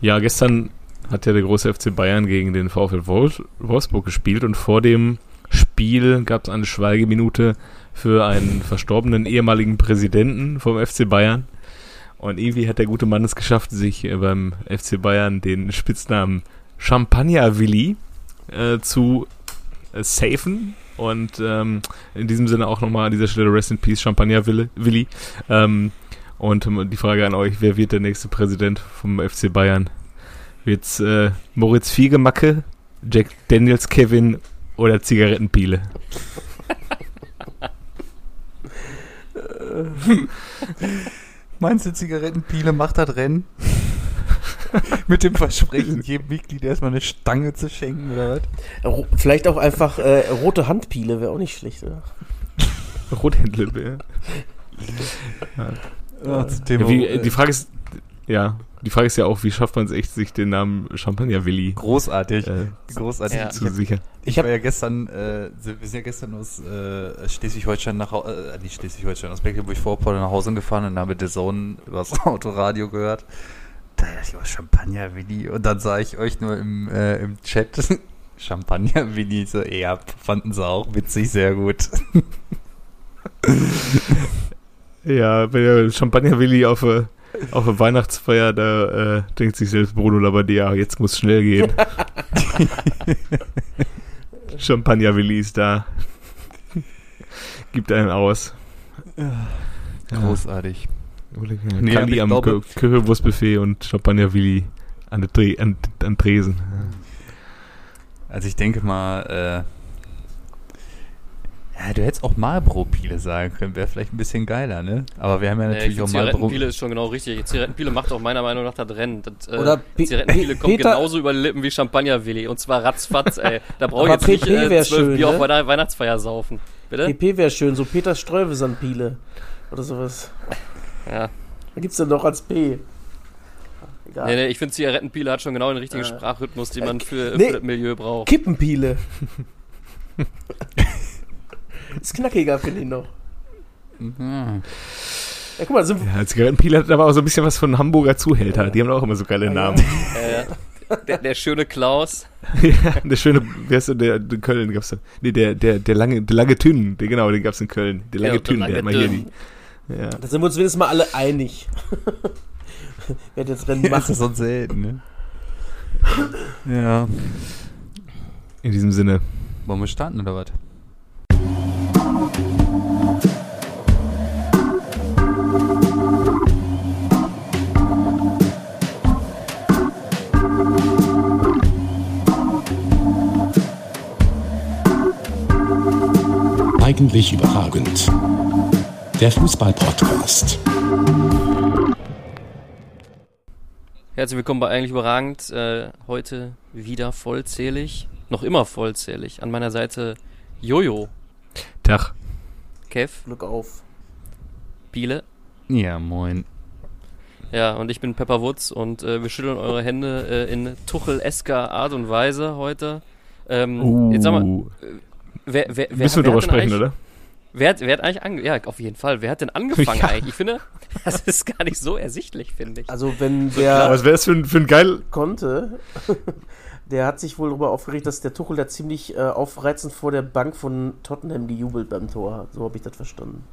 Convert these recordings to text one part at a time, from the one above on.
Ja, gestern hat ja der große FC Bayern gegen den VfL Wolfsburg gespielt und vor dem Spiel gab es eine Schweigeminute für einen verstorbenen ehemaligen Präsidenten vom FC Bayern. Und irgendwie hat der gute Mann es geschafft, sich äh, beim FC Bayern den Spitznamen Champagner Willi äh, zu äh, safen. Und ähm, in diesem Sinne auch nochmal an dieser Stelle Rest in Peace Champagner Willi. Ähm, und die Frage an euch, wer wird der nächste Präsident vom FC Bayern? Wird's äh, Moritz Fiegemacke, Jack Daniels Kevin oder Zigarettenpiele? Meinst du, Zigarettenpiele macht das Rennen? Mit dem Versprechen, jedem Mitglied erstmal eine Stange zu schenken oder was? Vielleicht auch einfach äh, rote Handpiele wäre auch nicht schlecht, oder? Rothändle, ja. ja. Ja wie, äh, die Frage ist, ja, die Frage ist ja auch, wie schafft man es echt, sich den Namen Champagner Willi großartig, äh, großartig ja. zu sichern? Ich, ich war ja gestern, äh, wir sind ja gestern aus äh, Schleswig-Holstein nach, äh, nicht Schleswig-Holstein, aus Mecklenburg-Vorpommern nach Hause gefahren und habe The Zone übers Autoradio gehört. Da dachte ich, oh, Champagner Willi und dann sah ich euch nur im, äh, im Chat Champagner Willi, so, ja, fanden sie auch witzig, sehr gut. ja, wenn der Champagner Willi auf äh, auf der Weihnachtsfeier, da äh, denkt sich selbst Bruno Labbadia, jetzt muss schnell gehen. Champagner Willi ist da. Gibt einen aus. Ja. Großartig. Nee, Kali am Currywurstbuffet und Champagner Willi an, an, an Tresen. Also ich denke mal, äh, ja, du hättest auch Marlboro-Pile sagen können, wäre vielleicht ein bisschen geiler, ne? Aber wir haben ja natürlich nee, auch Marlboro. Zigarettenpile ist schon genau richtig. Zigarettenpile macht auch meiner Meinung nach das Rennen. Das, äh, Oder Zigarettenpile kommt Peter genauso über die Lippen wie Champagner, Willi. Und zwar ratzfatz, ey. Da brauche ich jetzt PP nicht äh, zwölf Bier ne? auf meiner Weihnachtsfeier saufen. Bitte? PP wäre schön, so Peter Streuvesan-Pile. Oder sowas. Ja. Da gibt's dann doch als P. Egal. Nee, nee, ich finde Zigarettenpile hat schon genau den richtigen äh, Sprachrhythmus, den man für, nee, für das Milieu braucht. Kippenpile. Ist knackiger, finde ich noch. Mhm. Ja, guck mal, sind ja, Zigarettenpiele hat aber auch so ein bisschen was von Hamburger Zuhälter. Ja. Die haben auch immer so geile Namen. Ja, der, der, schöne Klaus. ja, der schöne, wer ist denn der, in Köln gab's da? Nee, der, der, der lange, der lange Tünn, der, genau, den gab's in Köln. Der lange ja, Tünn, der, der hat mal hier die. Ja. Da sind wir uns wenigstens mal alle einig. Wer hat jetzt Rennen macht. Das ist so selten, ne? ja. In diesem Sinne. Wollen wir starten oder was? Eigentlich überragend. Der Fußball-Podcast. Herzlich willkommen bei Eigentlich überragend. Äh, heute wieder vollzählig. Noch immer vollzählig. An meiner Seite Jojo. Tag. Kev. Glück auf. Biele. Ja, moin. Ja, und ich bin Pepper Woods und äh, wir schütteln eure Hände äh, in Tuchel-esker Art und Weise heute. Ähm, uh. Jetzt sag mal, äh, wer, wer, wer, Müssen wir drüber sprechen, oder? Wer hat, wer hat eigentlich angefangen? Ja, auf jeden Fall. Wer hat denn angefangen ja. eigentlich? Ich finde, das ist gar nicht so ersichtlich, finde ich. Also, wenn der. Was wäre das für ein, für ein geil. Konnte. der hat sich wohl darüber aufgeregt, dass der Tuchel da ziemlich äh, aufreizend vor der Bank von Tottenham gejubelt beim Tor. So habe ich das verstanden.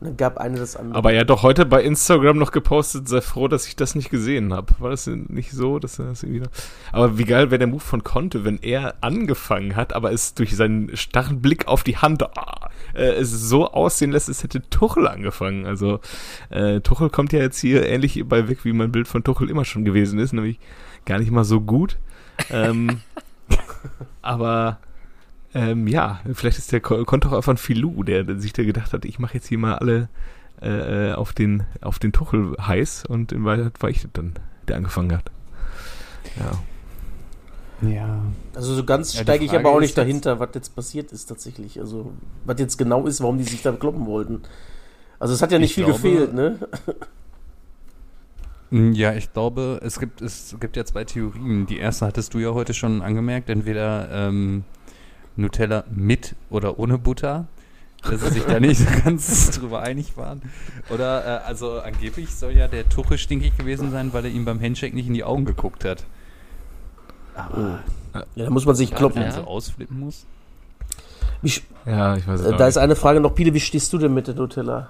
Und dann gab eine das andere. Aber er hat doch heute bei Instagram noch gepostet, sei froh, dass ich das nicht gesehen habe. War das nicht so, dass er das irgendwie noch Aber wie geil wäre der Move von Conte, wenn er angefangen hat, aber es durch seinen starren Blick auf die Hand ah, äh, es so aussehen lässt, es hätte Tuchel angefangen. Also äh, Tuchel kommt ja jetzt hier ähnlich bei weg, wie mein Bild von Tuchel immer schon gewesen ist, nämlich gar nicht mal so gut. ähm, aber ähm, ja, vielleicht ist der Konto auch einfach ein Filou, der, der sich da gedacht hat, ich mache jetzt hier mal alle äh, äh, auf den auf den Tuchel heiß und in Wahrheit war ich dann, der angefangen hat. Ja. Ja. Also so ganz ja, steige ich aber auch nicht dahinter, was jetzt passiert ist tatsächlich. Also was jetzt genau ist, warum die sich da kloppen wollten. Also es hat ja nicht viel glaube, gefehlt, ne? Mm, ja, ich glaube, es gibt, es gibt ja zwei Theorien. Die erste hattest du ja heute schon angemerkt. Entweder ähm, Nutella mit oder ohne Butter. dass sie sich da nicht so ganz drüber einig waren. Oder, äh, also angeblich soll ja der Tuche stinkig gewesen sein, weil er ihm beim Handshake nicht in die Augen geguckt hat. Aber. Oh. Ja, da muss man sich kloppen. Wenn man so ausflippen muss. Wie, ja, ich weiß es äh, Da ist eine Frage noch, Pile, wie stehst du denn mit der Nutella?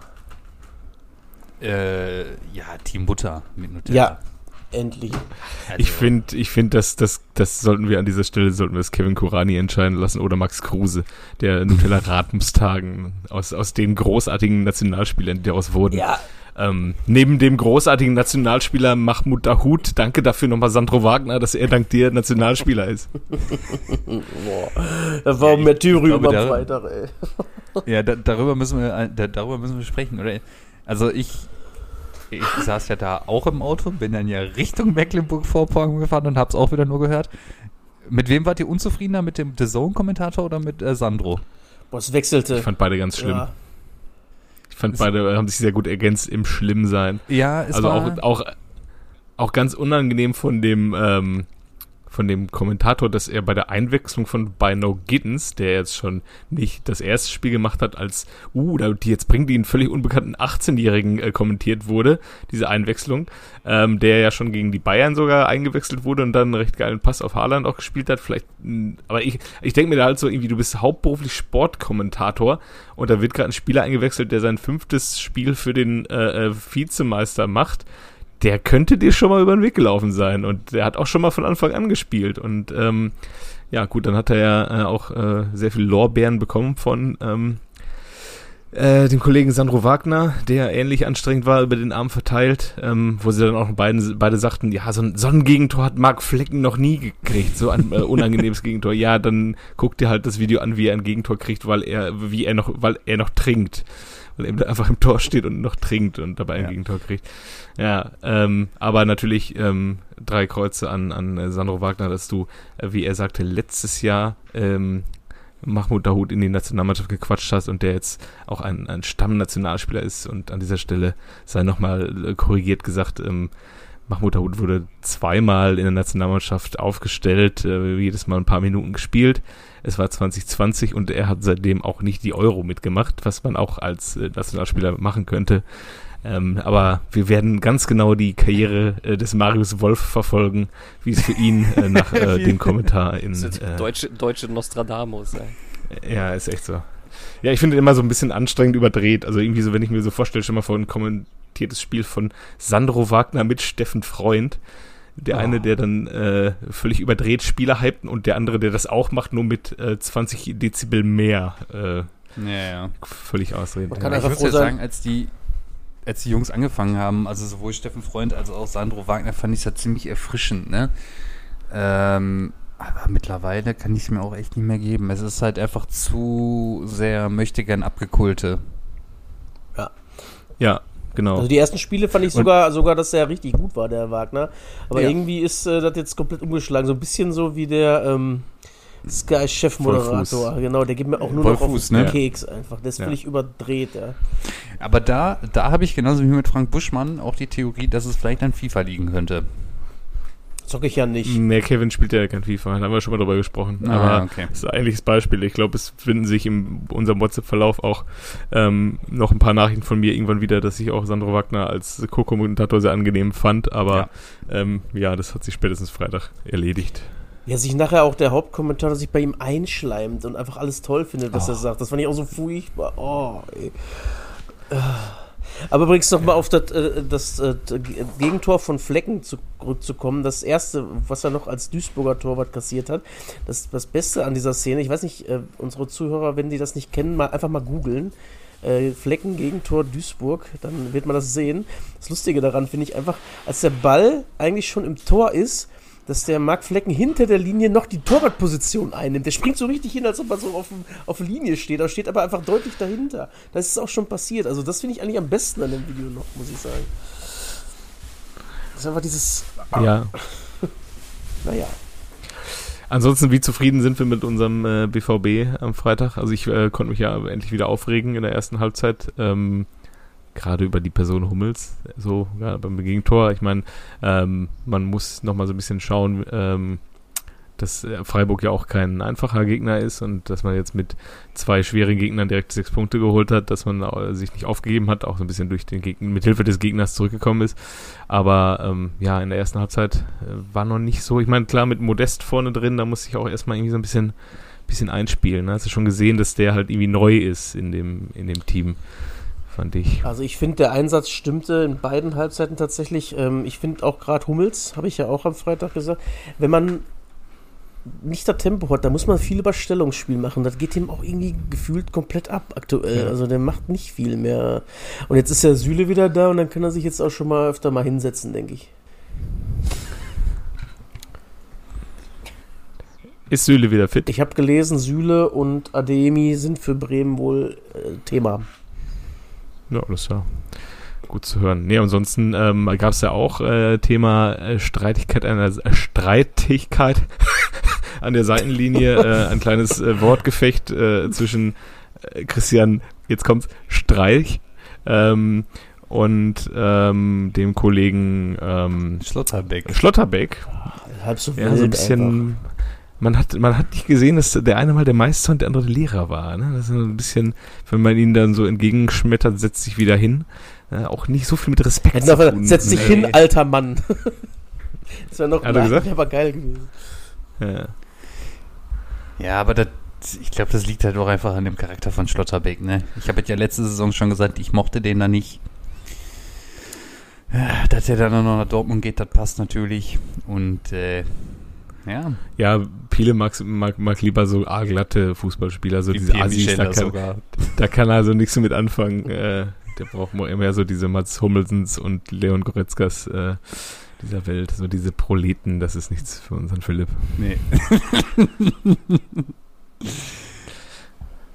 Äh, ja, Team Butter mit Nutella. Ja, endlich. Also. Ich finde, ich finde, dass das, das sollten wir an dieser Stelle sollten wir es Kevin Kurani entscheiden lassen oder Max Kruse, der Nutella Rat muss tagen aus aus den großartigen Nationalspielern, die daraus wurden. Ja. Ähm, neben dem großartigen Nationalspieler Mahmoud Dahoud, danke dafür nochmal Sandro Wagner, dass er dank dir Nationalspieler ist. Boah, das war ja, Märtyrium am Freitag, ey. Ja, da, darüber müssen wir, äh, da, darüber müssen wir sprechen, oder? Also ich, ich saß ja da auch im Auto, bin dann ja Richtung Mecklenburg-Vorpommern gefahren und hab's auch wieder nur gehört. Mit wem wart ihr unzufriedener? Mit dem The Zone-Kommentator oder mit äh, Sandro? Boah, es wechselte. Ich fand beide ganz schlimm. Ja. Ich fand beide haben sich sehr gut ergänzt im Schlimmsein. Ja, es also war auch, auch, auch ganz unangenehm von dem ähm, von dem Kommentator, dass er bei der Einwechslung von Bino Giddens, der jetzt schon nicht das erste Spiel gemacht hat, als, uh, die jetzt bringt die einen völlig unbekannten 18-Jährigen äh, kommentiert wurde, diese Einwechslung, ähm, der ja schon gegen die Bayern sogar eingewechselt wurde und dann einen recht geilen Pass auf Haaland auch gespielt hat. Vielleicht, aber ich, ich denke mir da halt so irgendwie, du bist hauptberuflich Sportkommentator und da wird gerade ein Spieler eingewechselt, der sein fünftes Spiel für den äh, äh Vizemeister macht der könnte dir schon mal über den Weg gelaufen sein. Und der hat auch schon mal von Anfang an gespielt. Und ähm, ja, gut, dann hat er ja äh, auch äh, sehr viel Lorbeeren bekommen von ähm, äh, dem Kollegen Sandro Wagner, der ähnlich anstrengend war, über den Arm verteilt, ähm, wo sie dann auch beiden, beide sagten, ja, so ein, Gegentor hat Marc Flecken noch nie gekriegt, so ein äh, unangenehmes Gegentor. Ja, dann guck dir halt das Video an, wie er ein Gegentor kriegt, weil er, wie er noch, weil er noch trinkt weil er eben einfach im Tor steht und noch trinkt und dabei ein ja. Gegentor kriegt. Ja, ähm, aber natürlich ähm, drei Kreuze an, an äh, Sandro Wagner, dass du, äh, wie er sagte, letztes Jahr ähm, Mahmoud Dahoud in die Nationalmannschaft gequatscht hast und der jetzt auch ein, ein Stammnationalspieler ist und an dieser Stelle sei nochmal äh, korrigiert gesagt, ähm, Mahmoud Dahoud wurde zweimal in der Nationalmannschaft aufgestellt, äh, jedes Mal ein paar Minuten gespielt. Es war 2020 und er hat seitdem auch nicht die Euro mitgemacht, was man auch als äh, Nationalspieler machen könnte. Ähm, aber wir werden ganz genau die Karriere äh, des Marius Wolf verfolgen, wie es für ihn äh, nach äh, dem Kommentar in. Äh, deutsche, deutsche Nostradamus, ey. Ja, ist echt so. Ja, ich finde immer so ein bisschen anstrengend überdreht. Also irgendwie so, wenn ich mir so vorstelle, schon mal vor ein kommentiertes Spiel von Sandro Wagner mit Steffen Freund. Der oh. eine, der dann äh, völlig überdreht Spieler hypt und der andere, der das auch macht, nur mit äh, 20 Dezibel mehr. Äh, ja, ja. Völlig ausreden. Man kann ja. Ich würde ja sagen, als die, als die Jungs angefangen haben, also sowohl Steffen Freund als auch Sandro Wagner, fand ich es ja ziemlich erfrischend, ne? Ähm, aber mittlerweile kann ich es mir auch echt nicht mehr geben. Es ist halt einfach zu sehr möchte gern abgekulte. Ja. Ja, Genau. Also die ersten Spiele fand ich sogar, sogar, dass er richtig gut war, der Wagner. Aber ja. irgendwie ist äh, das jetzt komplett umgeschlagen. So ein bisschen so wie der ähm, Sky-Chef-Moderator. Genau, der gibt mir auch nur Vollfuß, noch auf den ne? Keks einfach. Der ist ja. völlig überdreht, ja. Aber da, da habe ich genauso wie mit Frank Buschmann auch die Theorie, dass es vielleicht an FIFA liegen könnte. Zocke ich ja nicht. Nee, Kevin spielt ja kein FIFA, da haben wir schon mal drüber gesprochen. Ah, Aber okay. das ist eigentlich das Beispiel. Ich glaube, es finden sich in unserem WhatsApp-Verlauf auch ähm, noch ein paar Nachrichten von mir irgendwann wieder, dass ich auch Sandro Wagner als Co-Kommentator sehr angenehm fand. Aber ja. Ähm, ja, das hat sich spätestens Freitag erledigt. Ja, sich nachher auch der Hauptkommentator sich bei ihm einschleimt und einfach alles toll findet, was oh. er sagt. Das fand ich auch so furchtbar. Oh, ey. Aber übrigens nochmal auf das, äh, das, äh, Gegentor von Flecken zurückzukommen. Das erste, was er noch als Duisburger Torwart kassiert hat. Das, das Beste an dieser Szene, ich weiß nicht, äh, unsere Zuhörer, wenn die das nicht kennen, mal einfach mal googeln. Flecken Gegentor Duisburg, dann wird man das sehen. Das Lustige daran finde ich einfach, als der Ball eigentlich schon im Tor ist, dass der Mark Flecken hinter der Linie noch die Torwartposition einnimmt. Der springt so richtig hin, als ob er so auf, auf Linie steht. Er steht aber einfach deutlich dahinter. Das ist auch schon passiert. Also das finde ich eigentlich am besten an dem Video noch, muss ich sagen. Das ist einfach dieses... Ja. naja. Ansonsten, wie zufrieden sind wir mit unserem äh, BVB am Freitag? Also ich äh, konnte mich ja endlich wieder aufregen in der ersten Halbzeit. Ähm, gerade über die Person Hummels, so ja, beim Gegentor. Ich meine, ähm, man muss noch mal so ein bisschen schauen, ähm, dass äh, Freiburg ja auch kein einfacher Gegner ist und dass man jetzt mit zwei schweren Gegnern direkt sechs Punkte geholt hat, dass man sich nicht aufgegeben hat, auch so ein bisschen durch den Gegner, mit Hilfe des Gegners zurückgekommen ist. Aber ähm, ja, in der ersten Halbzeit äh, war noch nicht so. Ich meine, klar, mit Modest vorne drin, da muss ich auch erstmal irgendwie so ein bisschen, bisschen einspielen. Ne? Hast du schon gesehen, dass der halt irgendwie neu ist in dem, in dem Team fand ich. Also ich finde, der Einsatz stimmte in beiden Halbzeiten tatsächlich. Ähm, ich finde auch gerade Hummels, habe ich ja auch am Freitag gesagt, wenn man nicht das Tempo hat, da muss man viel Überstellungsspiel machen. Das geht ihm auch irgendwie gefühlt komplett ab aktuell. Ja. Also der macht nicht viel mehr. Und jetzt ist ja Süle wieder da und dann kann er sich jetzt auch schon mal öfter mal hinsetzen, denke ich. Ist Süle wieder fit? Ich habe gelesen, Süle und Ademi sind für Bremen wohl äh, Thema. Ja, das ist ja gut zu hören. Nee, ansonsten ähm, gab es ja auch äh, Thema äh, Streitigkeit einer äh, Streitigkeit an der Seitenlinie, äh, ein kleines Wortgefecht zwischen Christian, jetzt kommt's, Streich ähm, und ähm, dem Kollegen ähm, Schlotterbeck. Schlotterbeck. Halb so ja, so ein bisschen. Einfach. Man hat, man hat nicht gesehen, dass der eine mal der Meister und der andere der Lehrer war. Ne? Das ist ein bisschen, wenn man ihn dann so entgegenschmettert, setzt sich wieder hin. Äh, auch nicht so viel mit Respekt. zu tun. Setz dich hin, alter Mann. das wäre noch Hat er aber geil gewesen. Ja, ja aber das, ich glaube, das liegt halt auch einfach an dem Charakter von Schlotterbeck. Ne? Ich habe ja letzte Saison schon gesagt, ich mochte den da nicht. Ja, dass er dann noch nach Dortmund geht, das passt natürlich. Und äh, ja. Ja, Piele mag, mag, mag lieber so glatte Fußballspieler, so Wie diese Assis, da kann, da kann er also nichts mit anfangen. Äh, der braucht mehr so diese Mats Hummelsens und Leon Goretzkas äh, dieser Welt, so diese Proleten, das ist nichts für unseren Philipp. Nee.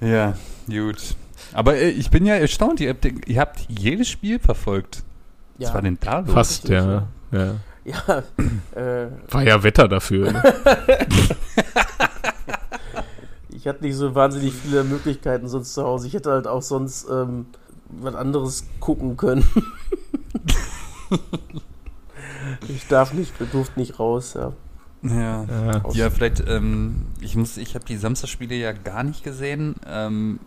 ja, gut. Aber äh, ich bin ja erstaunt, ihr habt, ihr habt jedes Spiel verfolgt. Ja. Was war denn da los? Fast, ja. ja. Ja, äh, War ja Wetter dafür. Ne? ich hatte nicht so wahnsinnig viele Möglichkeiten sonst zu Hause. Ich hätte halt auch sonst ähm, was anderes gucken können. ich darf nicht, durfte nicht raus, ja. Ja, ja, ja vielleicht, ähm, ich muss, ich habe die Samstagspiele ja gar nicht gesehen. Ähm,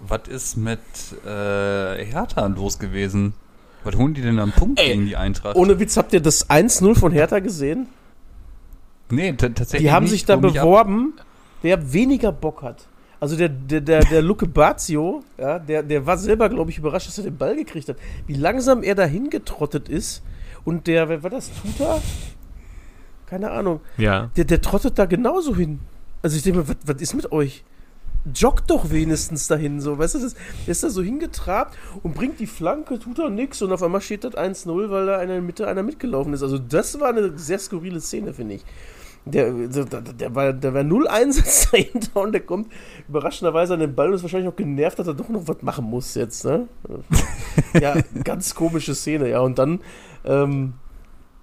was ist mit äh, Hertha los gewesen? Was holen die denn am Punkt Ey, gegen die Eintracht? Ohne Witz, habt ihr das 1-0 von Hertha gesehen? Nee, tatsächlich. Die haben nicht, sich da beworben, wer weniger Bock hat. Also der, der, der, der Luke Bazio, ja, der, der war selber, glaube ich, überrascht, dass er den Ball gekriegt hat. Wie langsam er dahin getrottet ist. Und der, wer war das, Tuta? Keine Ahnung. Ja. Der, der trottet da genauso hin. Also ich denke mir, was, was ist mit euch? Joggt doch wenigstens dahin, so, weißt du, das, der ist da so hingetrabt und bringt die Flanke, tut er nix und auf einmal steht das 1-0, weil da in der Mitte einer mitgelaufen ist. Also das war eine sehr skurrile Szene, finde ich. Der, der, der, war, der war null Einsatz dahinter und der kommt überraschenderweise an den Ball und ist wahrscheinlich auch genervt, dass er doch noch was machen muss jetzt, ne? ja, ganz komische Szene, ja. Und dann, ähm,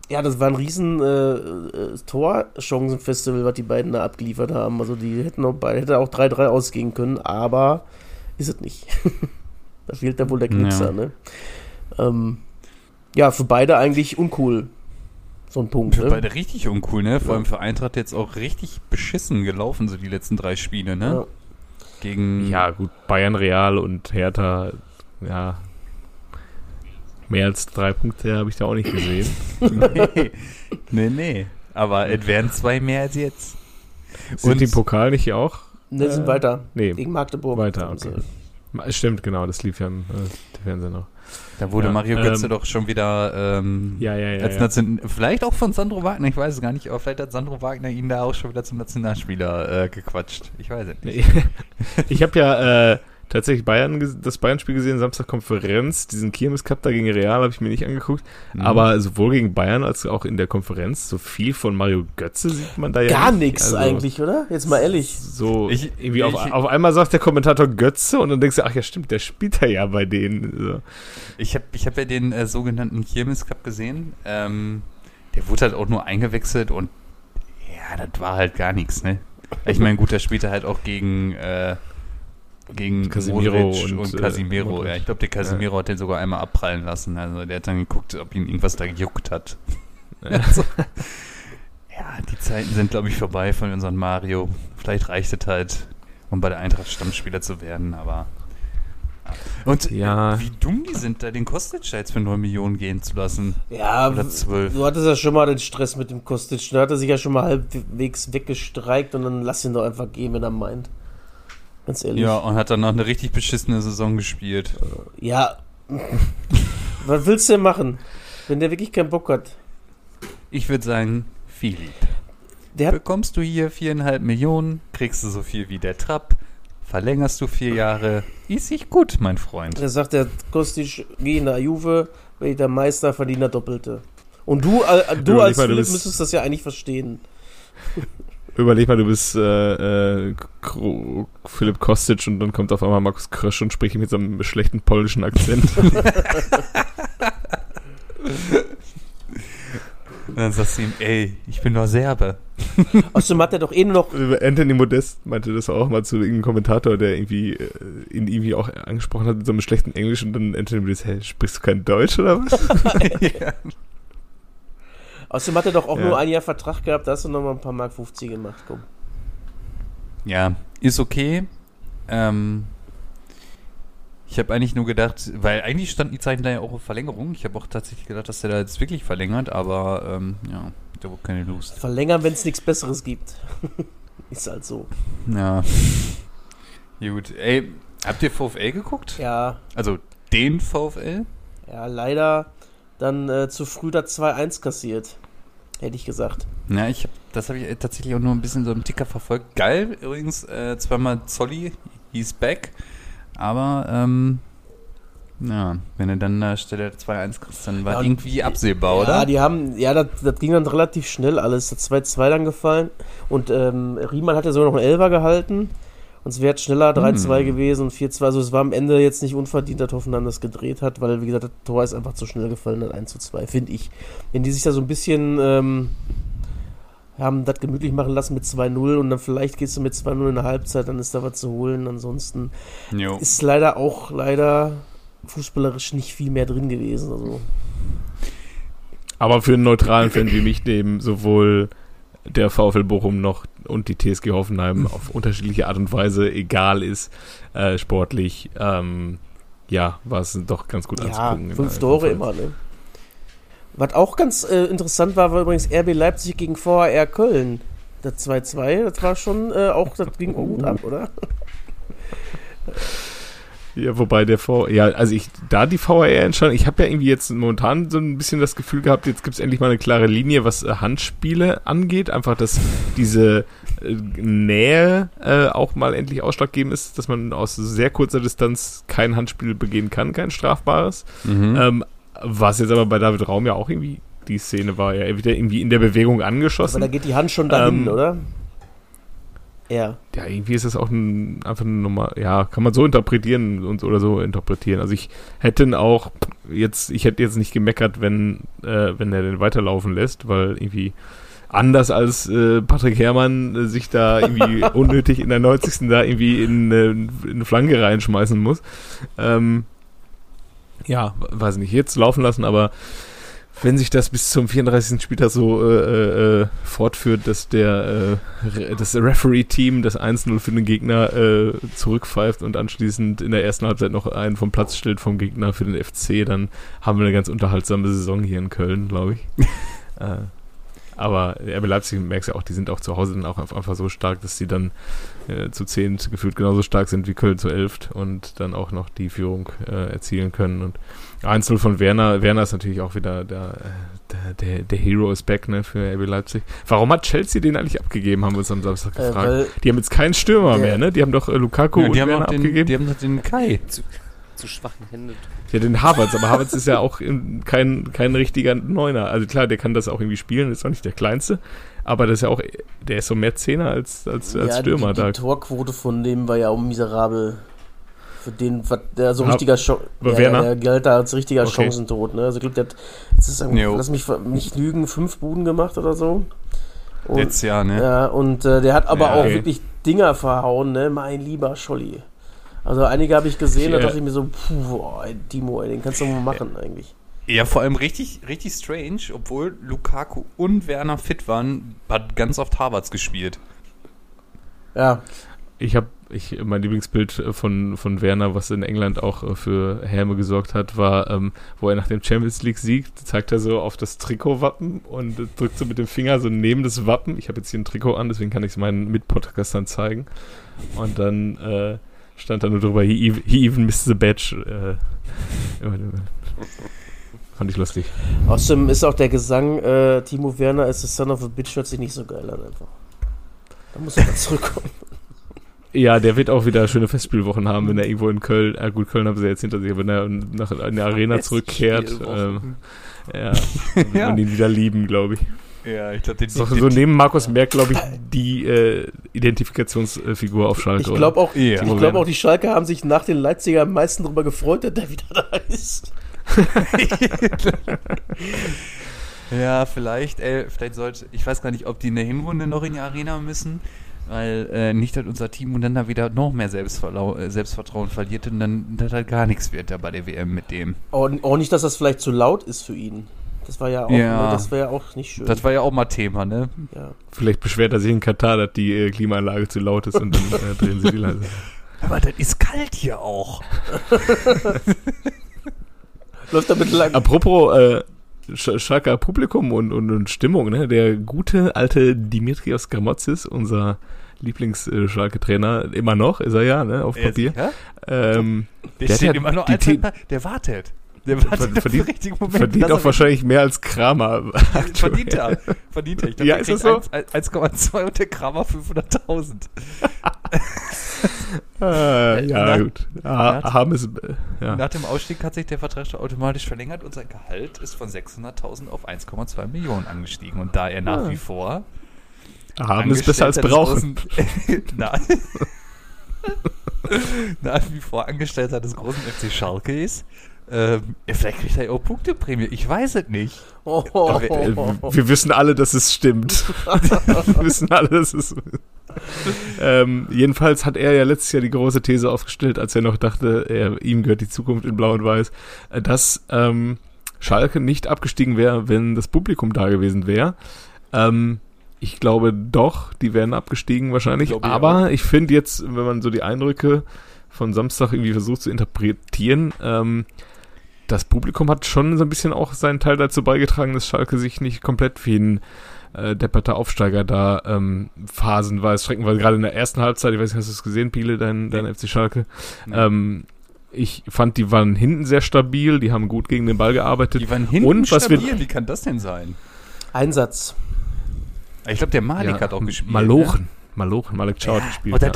ja, das war ein riesen äh, äh, Torchancenfestival, was die beiden da abgeliefert haben. Also die hätten auch, hätte auch 3-3 ausgehen können, aber ist es nicht. da fehlt da wohl der Knipser, ja. ne? Ähm, ja, für beide eigentlich uncool. So ein Punkt. Für ne? beide richtig uncool, ne? Vor ja. allem für Eintracht jetzt auch richtig beschissen gelaufen, so die letzten drei Spiele, ne? Ja. Gegen. Ja, gut, Bayern Real und Hertha, ja, Mehr als drei Punkte habe ich da auch nicht gesehen. nee, nee, nee. Aber es wären zwei mehr als jetzt. Sind Und die Pokal nicht auch? Ne, sind äh, weiter. Nee. Gegen Magdeburg. Weiter, okay. Stimmt, genau, das lief ja im äh, Fernsehen noch. Da wurde ja, Mario Götze ähm, doch schon wieder ähm, ja, ja, ja, als Nation vielleicht auch von Sandro Wagner, ich weiß es gar nicht, aber vielleicht hat Sandro Wagner ihn da auch schon wieder zum Nationalspieler äh, gequatscht. Ich weiß es nicht. ich habe ja äh, tatsächlich Bayern, das Bayern-Spiel gesehen, Samstag Konferenz, diesen Kirmes Cup da gegen Real habe ich mir nicht angeguckt, mhm. aber sowohl gegen Bayern als auch in der Konferenz, so viel von Mario Götze sieht man da ja Gar nichts also, eigentlich, oder? Jetzt mal ehrlich. So, ich, irgendwie ich, auf, auf einmal sagt der Kommentator Götze und dann denkst du, ach ja stimmt, der spielt da ja bei denen. So. Ich habe ich hab ja den äh, sogenannten Kirmes Cup gesehen, ähm, der wurde halt auch nur eingewechselt und ja, das war halt gar nichts, ne? Ich meine, gut, der spielte halt auch gegen äh, gegen Casimiro und, und, Casimiro. Äh, ja, ich glaube, der Casimiro ja. hat den sogar einmal abprallen lassen. Also der hat dann geguckt, ob ihn irgendwas da gejuckt hat. Ja, also, ja die Zeiten sind, glaube ich, vorbei von unserem Mario. Vielleicht reicht es halt, um bei der Eintracht Stammspieler zu werden, aber. Und ja. wie dumm die sind, da den Kostic jetzt für 9 Millionen gehen zu lassen. Ja, Oder 12. du hattest ja schon mal den Stress mit dem Kostic. Da hat er sich ja schon mal halbwegs weggestreikt und dann lass ihn doch einfach gehen, wenn er meint. Ganz ehrlich. Ja, und hat dann noch eine richtig beschissene Saison gespielt. Ja. Was willst du denn machen, wenn der wirklich keinen Bock hat? Ich würde sagen, Philipp. Der Bekommst du hier viereinhalb Millionen, kriegst du so viel wie der Trapp, verlängerst du vier Jahre, ist sich gut, mein Freund. Er sagt, der Kostic, geh in der Juve, wenn der Meister verdient er Doppelte. Und du, äh, du als Philipp müsstest das ja eigentlich verstehen. Überleg mal, du bist äh, äh, Philipp Kostic und dann kommt auf einmal Markus Krösch und spricht mit so einem schlechten polnischen Akzent. Und dann sagst du ihm, ey, ich bin nur Serbe. Außerdem hat er doch eh nur noch. Anthony Modest meinte das auch mal zu irgendeinem Kommentator, der irgendwie äh, ihn irgendwie auch angesprochen hat mit so einem schlechten Englisch und dann Anthony Modest, hey, sprichst du kein Deutsch oder was? ja. Außerdem hat er doch auch ja. nur ein Jahr Vertrag gehabt, da hast du noch mal ein paar Mark 50 gemacht, komm. Ja, ist okay. Ähm, ich habe eigentlich nur gedacht, weil eigentlich standen die Zeichen da ja auch auf Verlängerung. Ich habe auch tatsächlich gedacht, dass der da jetzt wirklich verlängert, aber ähm, ja, da wurde keine Lust. Verlängern, wenn es nichts Besseres gibt. Ist halt so. Ja. Gut. Ey, habt ihr VfL geguckt? Ja. Also den VfL? Ja, leider dann äh, zu früh da 2-1 kassiert. Hätte ich gesagt. Ja, ich hab, das habe ich tatsächlich auch nur ein bisschen so im Ticker verfolgt. Geil, übrigens, äh, zweimal Zolli, he's back. Aber, ähm, ja, wenn du dann da Stelle 2-1 kriegst, dann war ja, irgendwie absehbar, ja, oder? Ja, die haben, ja, das, das, ging dann relativ schnell alles. Das 2-2 dann gefallen. Und ähm, Riemann hat ja sogar noch einen Elfer gehalten. Und es wäre schneller 3-2 hm. gewesen und 4-2. Also es war am Ende jetzt nicht unverdient, dass Hoffenheim das gedreht hat, weil, wie gesagt, das Tor ist einfach zu schnell gefallen, dann 1-2, finde ich. Wenn die sich da so ein bisschen ähm, haben das gemütlich machen lassen mit 2-0 und dann vielleicht gehst du mit 2-0 in der Halbzeit, dann ist da was zu holen. Ansonsten jo. ist leider auch leider fußballerisch nicht viel mehr drin gewesen. Also. Aber für einen neutralen Fan wie mich, dem sowohl der VfL Bochum noch und die TSG Hoffenheim auf unterschiedliche Art und Weise egal ist, äh, sportlich, ähm, ja, war es doch ganz gut ja, anzugucken. Fünf Tore immer, ne? Was auch ganz äh, interessant war, war übrigens RB Leipzig gegen VHR Köln. Das 2-2, das war schon äh, auch, das ging gut ab, oder? Ja, wobei der V, ja, also ich, da die VAR-Entscheidung, ich habe ja irgendwie jetzt momentan so ein bisschen das Gefühl gehabt, jetzt gibt es endlich mal eine klare Linie, was äh, Handspiele angeht. Einfach, dass diese äh, Nähe äh, auch mal endlich ausschlaggebend ist, dass man aus sehr kurzer Distanz kein Handspiel begehen kann, kein strafbares. Mhm. Ähm, was jetzt aber bei David Raum ja auch irgendwie die Szene war, ja wieder irgendwie in der Bewegung angeschossen. Aber da geht die Hand schon dahin, ähm, oder? Ja. Ja, irgendwie ist das auch ein, einfach eine Nummer, ja, kann man so interpretieren und oder so interpretieren. Also ich hätte auch jetzt, ich hätte jetzt nicht gemeckert, wenn, äh, wenn er den weiterlaufen lässt, weil irgendwie anders als äh, Patrick Herrmann äh, sich da irgendwie unnötig in der 90. da irgendwie in, in eine Flanke reinschmeißen muss. Ähm, ja, weiß nicht, jetzt laufen lassen, aber wenn sich das bis zum 34. Spieltag so äh, äh, fortführt, dass der äh, das Referee-Team das 1-0 für den Gegner äh, zurückpfeift und anschließend in der ersten Halbzeit noch einen vom Platz stellt vom Gegner für den FC, dann haben wir eine ganz unterhaltsame Saison hier in Köln, glaube ich. äh, aber RB Leipzig merkst ja auch, die sind auch zu Hause dann auch einfach so stark, dass sie dann äh, zu zehn gefühlt genauso stark sind wie Köln zu elf und dann auch noch die Führung äh, erzielen können. Und 1-0 von Werner. Werner ist natürlich auch wieder der, der, der, der Hero is back ne, für RB Leipzig. Warum hat Chelsea den eigentlich abgegeben, haben wir uns am Samstag äh, gefragt. Äh, die haben jetzt keinen Stürmer mehr, ne? Die haben doch äh, Lukaku ja, und Werner den, abgegeben. Die haben doch den Kai. Zu, zu schwachen Händen. Ja, den Havertz, aber Havertz ist ja auch kein, kein richtiger Neuner. Also klar, der kann das auch irgendwie spielen, ist auch nicht der Kleinste. Aber das ist ja auch, der ist so mehr Zehner als, als, als ja, Stürmer die, die da. Die Torquote von dem war ja auch miserabel. Für den, der so richtiger Sch ja, der galt da als richtiger okay. Chancentod. Ne? Also ich glaube, der hat, ist, lass mich nicht lügen, fünf Buden gemacht oder so. Und, Jetzt ja, ne? Ja, und äh, der hat aber ja, auch okay. wirklich Dinger verhauen, ne? Mein lieber Scholli. Also einige habe ich gesehen, ich, da dachte ich mir so, puh, boah, Timo, ey, den kannst du mal machen eigentlich. Ja, vor allem richtig, richtig strange, obwohl Lukaku und Werner fit waren, hat ganz oft Harvards gespielt. Ja. Ich habe ich, mein Lieblingsbild von, von Werner, was in England auch äh, für Häme gesorgt hat, war, ähm, wo er nach dem Champions League siegt, zeigt er so auf das Trikotwappen und drückt so mit dem Finger so neben das Wappen. Ich habe jetzt hier ein Trikot an, deswegen kann ich es meinen Mitpodcastern zeigen. Und dann äh, stand da nur drüber, he, he even missed the badge. Äh, Fand ich lustig. Außerdem ist auch der Gesang, äh, Timo Werner ist the son of a bitch, hört sich nicht so geil an einfach. Da muss er zurückkommen. Ja, der wird auch wieder schöne Festspielwochen haben, wenn er irgendwo in Köln, äh gut, Köln haben sie jetzt hinter sich, wenn er nach in der Arena zurückkehrt. Ähm, ja, ja. man ihn wieder lieben, glaube ich. Ja, ich glaube, den ist doch so neben Markus Merck, glaube ich, die äh, Identifikationsfigur auf Schalke. Ich glaube auch, ja. ich glaub auch, die Schalke haben sich nach den Leipziger am meisten darüber gefreut, dass der wieder da ist. ja, vielleicht, ey, vielleicht sollte, ich weiß gar nicht, ob die in der Hinrunde noch in die Arena müssen weil äh, nicht, dass unser Team und dann da wieder noch mehr äh, Selbstvertrauen verliert und dann dass halt gar nichts wird da bei der WM mit dem. Auch, auch nicht, dass das vielleicht zu laut ist für ihn. Das war ja auch, ja, das war ja auch nicht schön. Das war ja auch mal Thema, ne? Ja. Vielleicht beschwert er sich in Katar, dass die äh, Klimaanlage zu laut ist und dann äh, drehen sie die leise. Aber das ist kalt hier auch. Läuft damit lang. Apropos äh, Schalker Publikum und, und, und, Stimmung, ne? Der gute alte Dimitrios Gramotzis, unser Lieblings-Schalke-Trainer, immer noch, ist er ja, ne, auf Papier. Ähm, der, der steht immer noch als der wartet. Der wartet verdient, richtigen Moment. Verdient auch wahrscheinlich mehr als Kramer. Verdient er. Verdient er. Ich glaub, ja, ist das so? 1,2 und der Kramer 500.000. ah, ja, nach, gut. Ah, haben es, ja. Nach dem Ausstieg hat sich der Vertrag automatisch verlängert und sein Gehalt ist von 600.000 auf 1,2 Millionen angestiegen. Und da er nach ah. wie vor haben es besser als brauchen. Nein. nach wie vor Angestellter des großen FC Schalke ist, ähm, vielleicht kriegt er ja auch Punkteprämie. Ich weiß es nicht. Oh, oh, oh, wir wissen alle, dass es stimmt. wir wissen alle, dass es. ähm, jedenfalls hat er ja letztes Jahr die große These aufgestellt, als er noch dachte, er, ihm gehört die Zukunft in Blau und Weiß, äh, dass ähm, Schalke nicht abgestiegen wäre, wenn das Publikum da gewesen wäre. Ähm, ich glaube doch, die wären abgestiegen wahrscheinlich. Ich aber ich finde jetzt, wenn man so die Eindrücke von Samstag irgendwie versucht zu interpretieren, ähm, das Publikum hat schon so ein bisschen auch seinen Teil dazu beigetragen, dass Schalke sich nicht komplett wie ein äh, depperter Aufsteiger da ähm, phasenweise strecken, weil gerade in der ersten Halbzeit, ich weiß nicht, hast du es gesehen, Piele, dein, dein FC Schalke, ähm, ich fand, die waren hinten sehr stabil, die haben gut gegen den Ball gearbeitet. Die waren hinten und, was stabil, wir, wie kann das denn sein? Einsatz. Ich glaube, der Malik ja, hat auch gespielt. Malochen. Ne? Malochen, Malik Chow ja, hat gespielt. Das,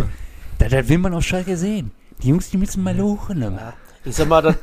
ja. das, will man auf Schalke sehen. Die Jungs, die müssen Malochen haben. Ja. Ich sag mal, das,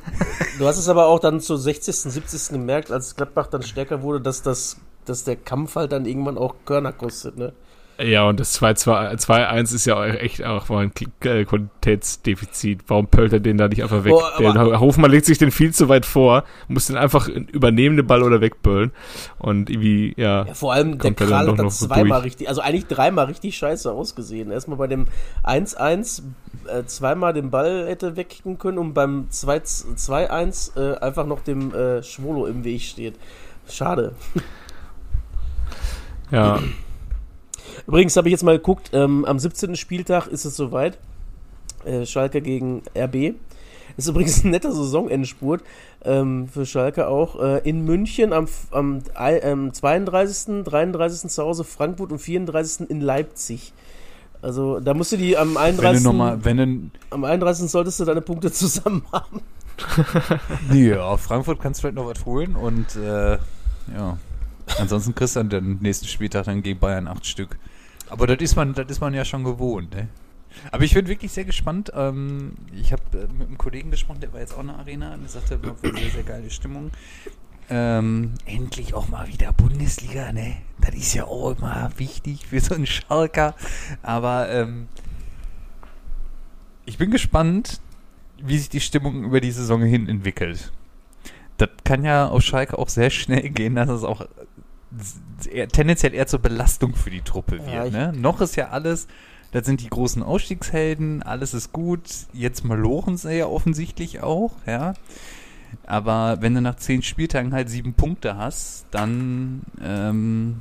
du hast es aber auch dann zur 60., 70. gemerkt, als Gladbach dann stärker wurde, dass, das, dass der Kampf halt dann irgendwann auch Körner kostet, ne? Ja, und das 2-1 ist ja echt auch mal ein äh, Qualitätsdefizit. Warum pölt er den da nicht einfach weg? Oh, der Hofmann legt sich den viel zu weit vor, muss den einfach übernehmen, den Ball oder wegböllen. Und irgendwie, ja. ja vor allem der Kral hat dann zweimal richtig, also eigentlich dreimal richtig scheiße ausgesehen. Erstmal bei dem 1-1 äh, zweimal den Ball hätte wegkicken können und beim 2-1 äh, einfach noch dem äh, Schwolo im Weg steht. Schade. Ja. Übrigens habe ich jetzt mal geguckt, ähm, am 17. Spieltag ist es soweit. Äh, Schalke gegen RB. Ist übrigens ein netter Saisonendspurt ähm, für Schalke auch. Äh, in München am, am äh, 32., 33. zu Hause Frankfurt und 34. in Leipzig. Also da musst du die am 31. Wenn du mal, wenn am 31. solltest du deine Punkte zusammen haben. ja, auf Frankfurt kannst du vielleicht noch was holen und äh, ja. Ansonsten kriegst du dann den nächsten Spieltag dann gegen Bayern acht Stück. Aber das ist man, das ist man ja schon gewohnt, ne? Aber ich bin wirklich sehr gespannt. Ähm, ich habe äh, mit einem Kollegen gesprochen, der war jetzt auch in der Arena und der sagte, war sehr, sehr geile Stimmung. Ähm, endlich auch mal wieder Bundesliga, ne? Das ist ja auch immer wichtig für so einen Schalker. Aber ähm, ich bin gespannt, wie sich die Stimmung über die Saison hin entwickelt. Das kann ja auf Schalke auch sehr schnell gehen, dass es auch eher, tendenziell eher zur Belastung für die Truppe wird. Ja, ne? Noch ist ja alles, das sind die großen Ausstiegshelden, alles ist gut. Jetzt malochen sie ja offensichtlich auch, ja. Aber wenn du nach zehn Spieltagen halt sieben Punkte hast, dann ähm,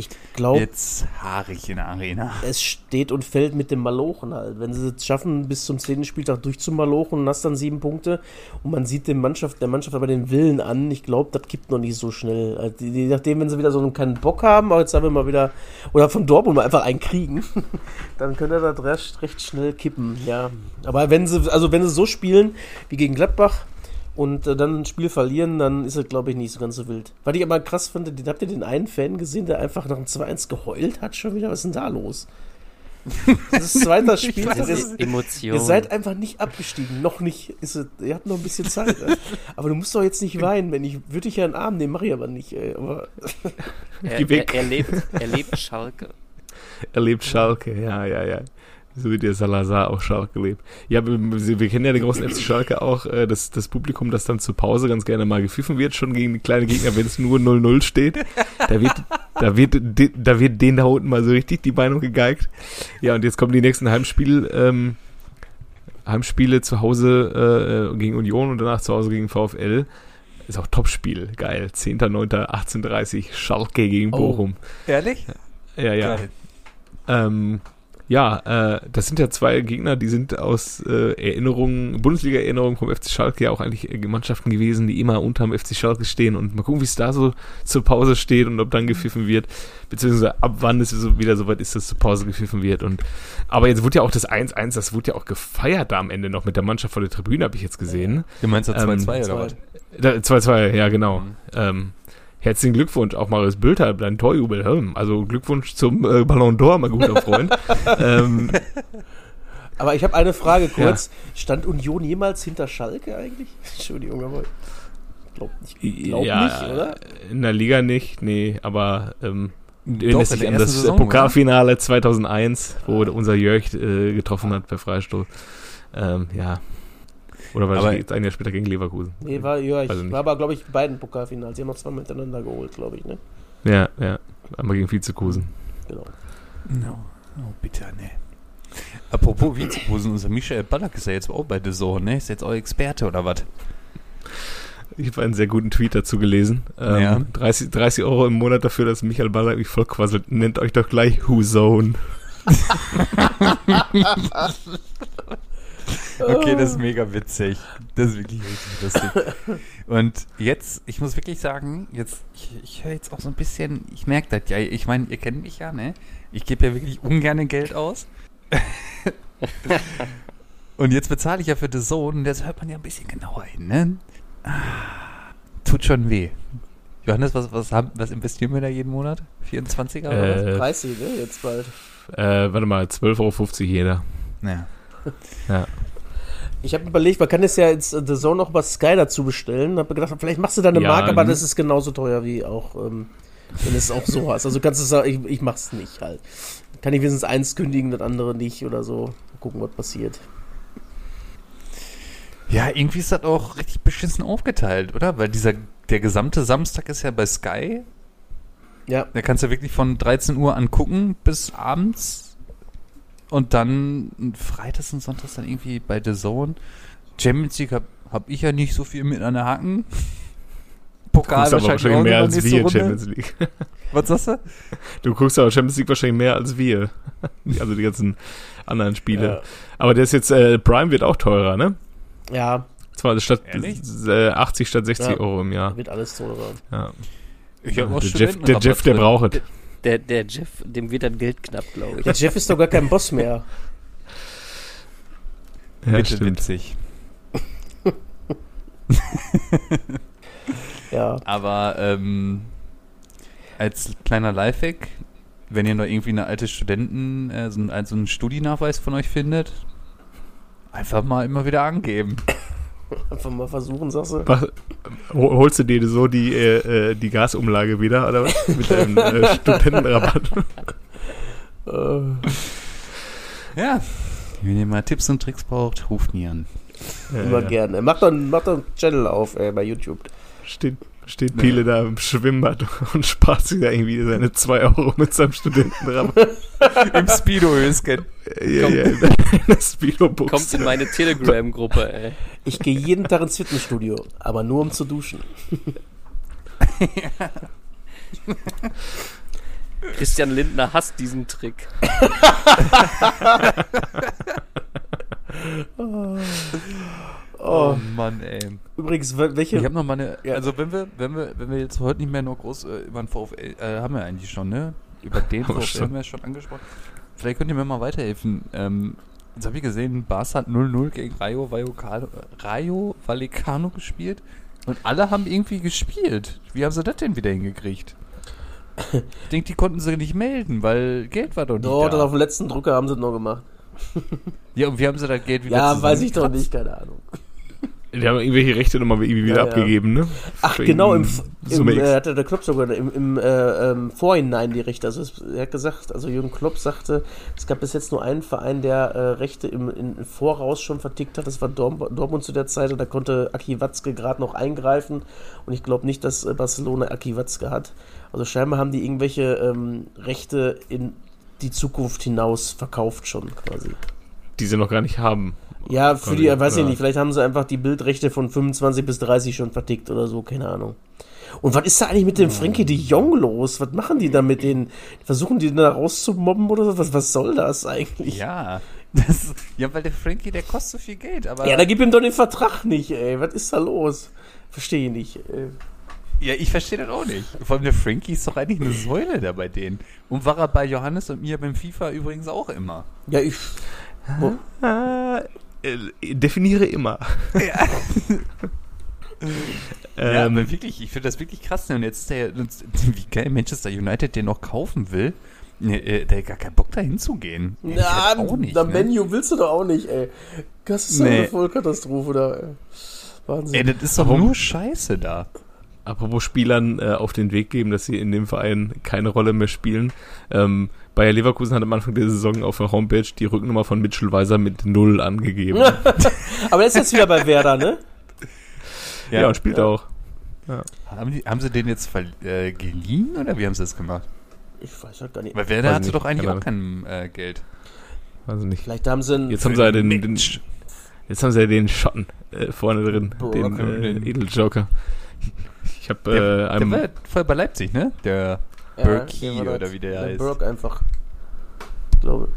ich glaube. Jetzt haarig in der Arena. Es steht und fällt mit dem Malochen halt. Wenn sie es schaffen, bis zum zehnten Spieltag durchzumalochen und hast dann sieben Punkte und man sieht dem Mannschaft, der Mannschaft aber den Willen an, ich glaube, das gibt noch nicht so schnell. Also, je nachdem, wenn sie wieder so keinen Bock haben, aber jetzt haben wir mal wieder, oder von Dortmund mal einfach einen kriegen, dann könnte das recht, recht schnell kippen, ja. Aber wenn sie, also wenn sie so spielen wie gegen Gladbach, und äh, dann ein Spiel verlieren, dann ist es, glaube ich, nicht so ganz so wild. Was ich aber krass finde, habt ihr den einen Fan gesehen, der einfach nach dem 2-1 geheult hat schon wieder? Was ist denn da los? Das ist zweite Spiel. Das ist Emotion. Ihr seid einfach nicht abgestiegen. Noch nicht. Ist es, ihr habt noch ein bisschen Zeit. aber du musst doch jetzt nicht weinen. Wenn ich würde dich ja in den Arm nehmen, mache ich aber nicht. Ey. Aber er, er, er, lebt, er lebt Schalke. Er lebt Schalke, ja, ja, ja. So wie der Salazar auch Schalke lebt. Ja, wir, wir kennen ja den großen FC Schalke auch, äh, das, das Publikum, das dann zur Pause ganz gerne mal gepfiffen wird, schon gegen die kleinen Gegner, wenn es nur 0-0 steht. Da wird, da wird, da wird denen da unten mal so richtig die Meinung gegeigt. Ja, und jetzt kommen die nächsten Heimspiele, ähm, Heimspiele zu Hause äh, gegen Union und danach zu Hause gegen VfL. Ist auch Topspiel, geil. 10.9.18.30 Schalke gegen oh. Bochum. Oh, ehrlich? Ja, ja. Ähm, ja, äh, das sind ja zwei Gegner, die sind aus äh, Erinnerungen, Bundesliga-Erinnerungen vom FC Schalke ja auch eigentlich Mannschaften gewesen, die immer unterm FC Schalke stehen und mal gucken, wie es da so zur Pause steht und ob dann gepfiffen wird, beziehungsweise ab wann es so wieder so weit ist, dass zur Pause gepfiffen wird und aber jetzt wurde ja auch das 1-1, das wurde ja auch gefeiert da am Ende noch mit der Mannschaft vor der Tribüne, habe ich jetzt gesehen. Du meinst das 2-2 ähm, oder was? 2-2, ja genau. Mhm. Ähm, Herzlichen Glückwunsch, auch Marius Bülter, dein Torjubel. Also Glückwunsch zum äh, Ballon d'Or, mein guter Freund. ähm, aber ich habe eine Frage kurz. Ja. Stand Union jemals hinter Schalke eigentlich? Entschuldigung, aber ich glaube nicht, glaub ja, nicht, oder? In der Liga nicht, nee, aber ähm, Doch, sich an das Saison, Pokalfinale 2001, wo unser Jörg äh, getroffen hat per Freistoß. Ähm, ja, oder war aber jetzt ein Jahr später gegen Leverkusen? Nee, war, ja, ich war aber, glaube ich, beiden Pokalfinals. Sie haben noch zwei miteinander geholt, glaube ich, ne? Ja, ja. Einmal gegen Vizekusen. Genau. No. Oh, bitte, ne. Apropos Vizekusen, unser Michael Ballack ist ja jetzt auch bei The Zone, ne? Ist jetzt auch Experte oder was? Ich habe einen sehr guten Tweet dazu gelesen. Ähm, ja. 30, 30 Euro im Monat dafür, dass Michael Ballack mich vollquasselt. Nennt euch doch gleich Who Zone. Okay, das ist mega witzig. Das ist wirklich richtig lustig. Und jetzt, ich muss wirklich sagen, jetzt, ich, ich höre jetzt auch so ein bisschen, ich merke das ja, ich meine, ihr kennt mich ja, ne? Ich gebe ja wirklich ungern Geld aus. und jetzt bezahle ich ja für The Zone und jetzt hört man ja ein bisschen genauer hin, ne? Ah, tut schon weh. Johannes, was, was, haben, was investieren wir da jeden Monat? 24er oder was? 30, ne? Jetzt bald. Äh, warte mal, 12,50 Euro jeder. Ja. ja. Ich habe überlegt, man kann es ja jetzt The Zone noch über Sky dazu bestellen. Habe gedacht, vielleicht machst du da eine ja, Marke, aber das ist genauso teuer wie auch, ähm, wenn es auch so hast. Also kannst du sagen, ich, ich mach's nicht halt. Kann ich wenigstens eins kündigen, das andere nicht oder so. Mal gucken, was passiert. Ja, irgendwie ist das auch richtig beschissen aufgeteilt, oder? Weil dieser, der gesamte Samstag ist ja bei Sky. Ja. Da kannst du wirklich von 13 Uhr angucken bis abends und dann freitags und sonntags dann irgendwie bei The Zone. Champions League habe hab ich ja nicht so viel mit an der Haken. Pokal du guckst aber wahrscheinlich mehr als wir Runde. Champions League. Was sagst du? Du guckst aber Champions League wahrscheinlich mehr als wir. Also die ganzen anderen Spiele. Ja. Aber der ist jetzt, äh, Prime wird auch teurer, ne? Ja. Zwar statt äh, 80 statt 60 ja. Euro im Jahr. Wird alles teurer. Ja. Ich ja, der Jeff, der, Jeff, der braucht es. Der, der Jeff, dem wird dann Geld knapp, glaube ich. Der Jeff ist doch gar kein Boss mehr. Ja, Bitte stimmt. witzig. ja. Aber ähm, als kleiner Lifehack, wenn ihr noch irgendwie eine alte Studenten, äh, so, einen, so einen Studienachweis von euch findet, einfach mal immer wieder angeben. Einfach mal versuchen, sagst du. Was, holst du dir so die, äh, äh, die Gasumlage wieder, oder was? Mit deinem äh, Studentenrabatt. ja. Wenn ihr mal Tipps und Tricks braucht, ruft mir an. Immer ja. gerne. Mach doch, mach doch einen Channel auf ey, bei YouTube. Stimmt. Steht nee. Piele da im Schwimmbad und spart sich da irgendwie seine 2 Euro mit seinem Studentenrabatt. Im Speedo-Höschen. Ja, ja, das Speedo Kommt in meine Telegram-Gruppe, ey. Ich gehe jeden Tag ins Fitnessstudio, aber nur um zu duschen. Christian Lindner hasst diesen Trick. Oh. Oh, Mann, ey. Übrigens, welche. Ich habe noch mal eine. Ja. Also, wenn wir, wenn, wir, wenn wir jetzt heute nicht mehr nur groß äh, über den VfL. Äh, haben wir eigentlich schon, ne? Über den VfL schon. haben wir schon angesprochen. Vielleicht könnt ihr mir mal weiterhelfen. Ähm, jetzt habe ich gesehen, Barca hat 0-0 gegen Rayo, Vallecano, Rayo Vallecano gespielt. Und alle haben irgendwie gespielt. Wie haben sie das denn wieder hingekriegt? Ich denke, die konnten sie nicht melden, weil Geld war doch nicht Doch, da. Doch, auf dem letzten Drucker haben sie es noch gemacht. ja, und wie haben sie das Geld wieder Ja, weiß ich doch nicht, keine Ahnung. Die haben irgendwelche Rechte nochmal irgendwie wieder ja, abgegeben, ne? Ach, Für genau, im, im äh, hatte der Klopp sogar im, im äh, ähm, Vorhinein die Rechte. Also es, er hat gesagt, also Jürgen Klopp sagte, es gab bis jetzt nur einen Verein, der äh, Rechte im, im Voraus schon vertickt hat. Das war Dortmund zu der Zeit und da konnte Aki Watzke gerade noch eingreifen. Und ich glaube nicht, dass äh, Barcelona Aki Watzke hat. Also scheinbar haben die irgendwelche ähm, Rechte in die Zukunft hinaus verkauft schon quasi. Die sie noch gar nicht haben. Ja, für die, weiß ich nicht, vielleicht haben sie einfach die Bildrechte von 25 bis 30 schon vertickt oder so, keine Ahnung. Und was ist da eigentlich mit dem Frankie de Jong los? Was machen die da mit denen? Versuchen die da rauszumobben oder so? Was, was soll das eigentlich? Ja, das, ja, weil der Frankie, der kostet so viel Geld. Aber ja, da gib ihm doch den Vertrag nicht, ey. Was ist da los? Verstehe ich nicht. Ey. Ja, ich verstehe das auch nicht. Vor allem der Frankie ist doch eigentlich eine Säule da bei denen. Und war er bei Johannes und mir beim FIFA übrigens auch immer. Ja, ich. Wo? Äh, definiere immer. Ja. ja, ähm, aber wirklich, ich finde das wirklich krass. Ne? Und jetzt ist der, wie geil Manchester United den noch kaufen will. Ne, äh, der hat gar keinen Bock da hinzugehen. Ja, auch nicht. Na, ne? Menu willst du doch auch nicht, ey. Das ist nee. eine Vollkatastrophe da, ey. Wahnsinn. Ey, das ist doch nur Scheiße da. Apropos Spielern äh, auf den Weg geben, dass sie in dem Verein keine Rolle mehr spielen. Ähm, Bayer Leverkusen hat am Anfang der Saison auf der Homepage die Rücknummer von Mitchell Weiser mit Null angegeben. Aber er ist jetzt wieder bei Werder, ne? Ja, ja spielt ja. auch. Ja. Haben, die, haben sie den jetzt äh, geliehen oder wie haben sie das gemacht? Ich weiß halt gar nicht. Weil Werder hatte doch eigentlich auch kein äh, Geld. Weiß nicht. Vielleicht haben sie einen Jetzt haben sie ja den, den, jetzt haben sie ja den Schotten äh, vorne drin, Bro, den, äh, Edeljoker. Ich habe äh, einem. Der war vorher bei Leipzig, ne? Der ja, Berkey oder wie der, der heißt. Burke einfach. Ich glaube.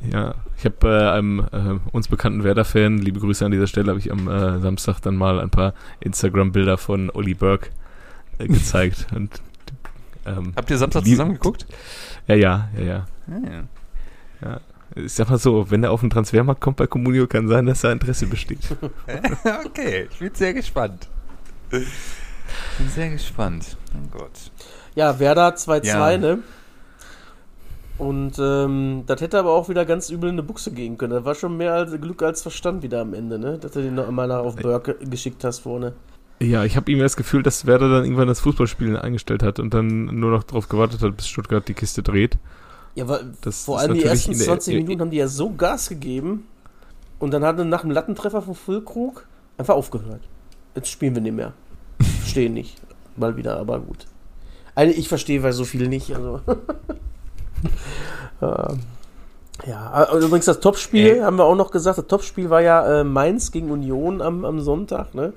Ja. ja ich habe äh, einem äh, uns bekannten Werder-Fan, liebe Grüße an dieser Stelle, habe ich am äh, Samstag dann mal ein paar Instagram-Bilder von Olli Burke äh, gezeigt. Und, ähm, Habt ihr Samstag zusammen geguckt? Ja, ja, ja, ja. Ah, ja. ja. Ich sag mal so, wenn er auf den Transfermarkt kommt bei Comunio, kann sein, dass da Interesse besteht. okay, ich bin sehr gespannt. Bin sehr gespannt. Mein Gott. Ja, Werder 2-2, ja. ne? Und ähm, das hätte aber auch wieder ganz übel in eine Buchse gehen können. Das war schon mehr als Glück als Verstand wieder am Ende, ne? Dass du den noch einmal nach auf Burke geschickt hast vorne. Ja, ich habe ihm das Gefühl, dass Werder dann irgendwann das Fußballspielen eingestellt hat und dann nur noch darauf gewartet hat, bis Stuttgart die Kiste dreht. Ja, weil das vor allem die ersten 20 Minuten haben die ja so Gas gegeben und dann hat er nach dem Lattentreffer von Füllkrug einfach aufgehört. Jetzt spielen wir nicht mehr. Verstehe nicht. Mal wieder, aber gut. Also ich verstehe weil so viel nicht. Also. ähm, ja, äh, übrigens das Topspiel äh. haben wir auch noch gesagt. Das Topspiel war ja äh, Mainz gegen Union am, am Sonntag. Ne?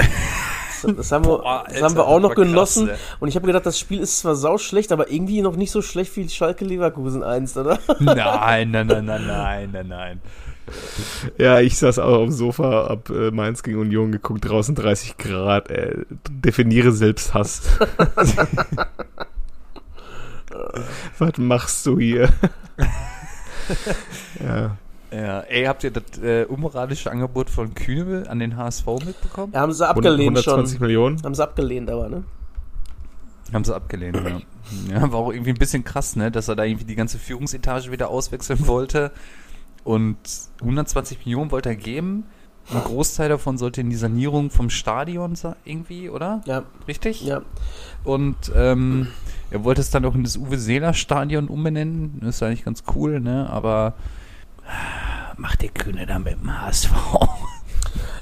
Das, das haben, wir, Boah, das haben wir auch noch genossen. Krass? Und ich habe gedacht, das Spiel ist zwar sau schlecht, aber irgendwie noch nicht so schlecht wie Schalke Leverkusen einst, oder? Nein, nein, nein, nein, nein, nein, nein. Ja, ich saß auch auf dem Sofa, hab äh, Mainz gegen Union geguckt, draußen 30 Grad. Äh, definiere Selbsthass. Was machst du hier? ja. Ja, ey, habt ihr das äh, unmoralische Angebot von Kühne an den HSV mitbekommen? Ja, haben sie abgelehnt 120 schon. Millionen? Haben sie abgelehnt, aber, ne? Haben sie abgelehnt, ja. ja. War auch irgendwie ein bisschen krass, ne? Dass er da irgendwie die ganze Führungsetage wieder auswechseln wollte. Und 120 Millionen wollte er geben. Ein Großteil davon sollte in die Sanierung vom Stadion irgendwie, oder? Ja. Richtig? Ja. Und ähm, er wollte es dann auch in das Uwe Seeler Stadion umbenennen. Das ist eigentlich ganz cool, ne? Aber macht der Kühne dann mit dem HSV?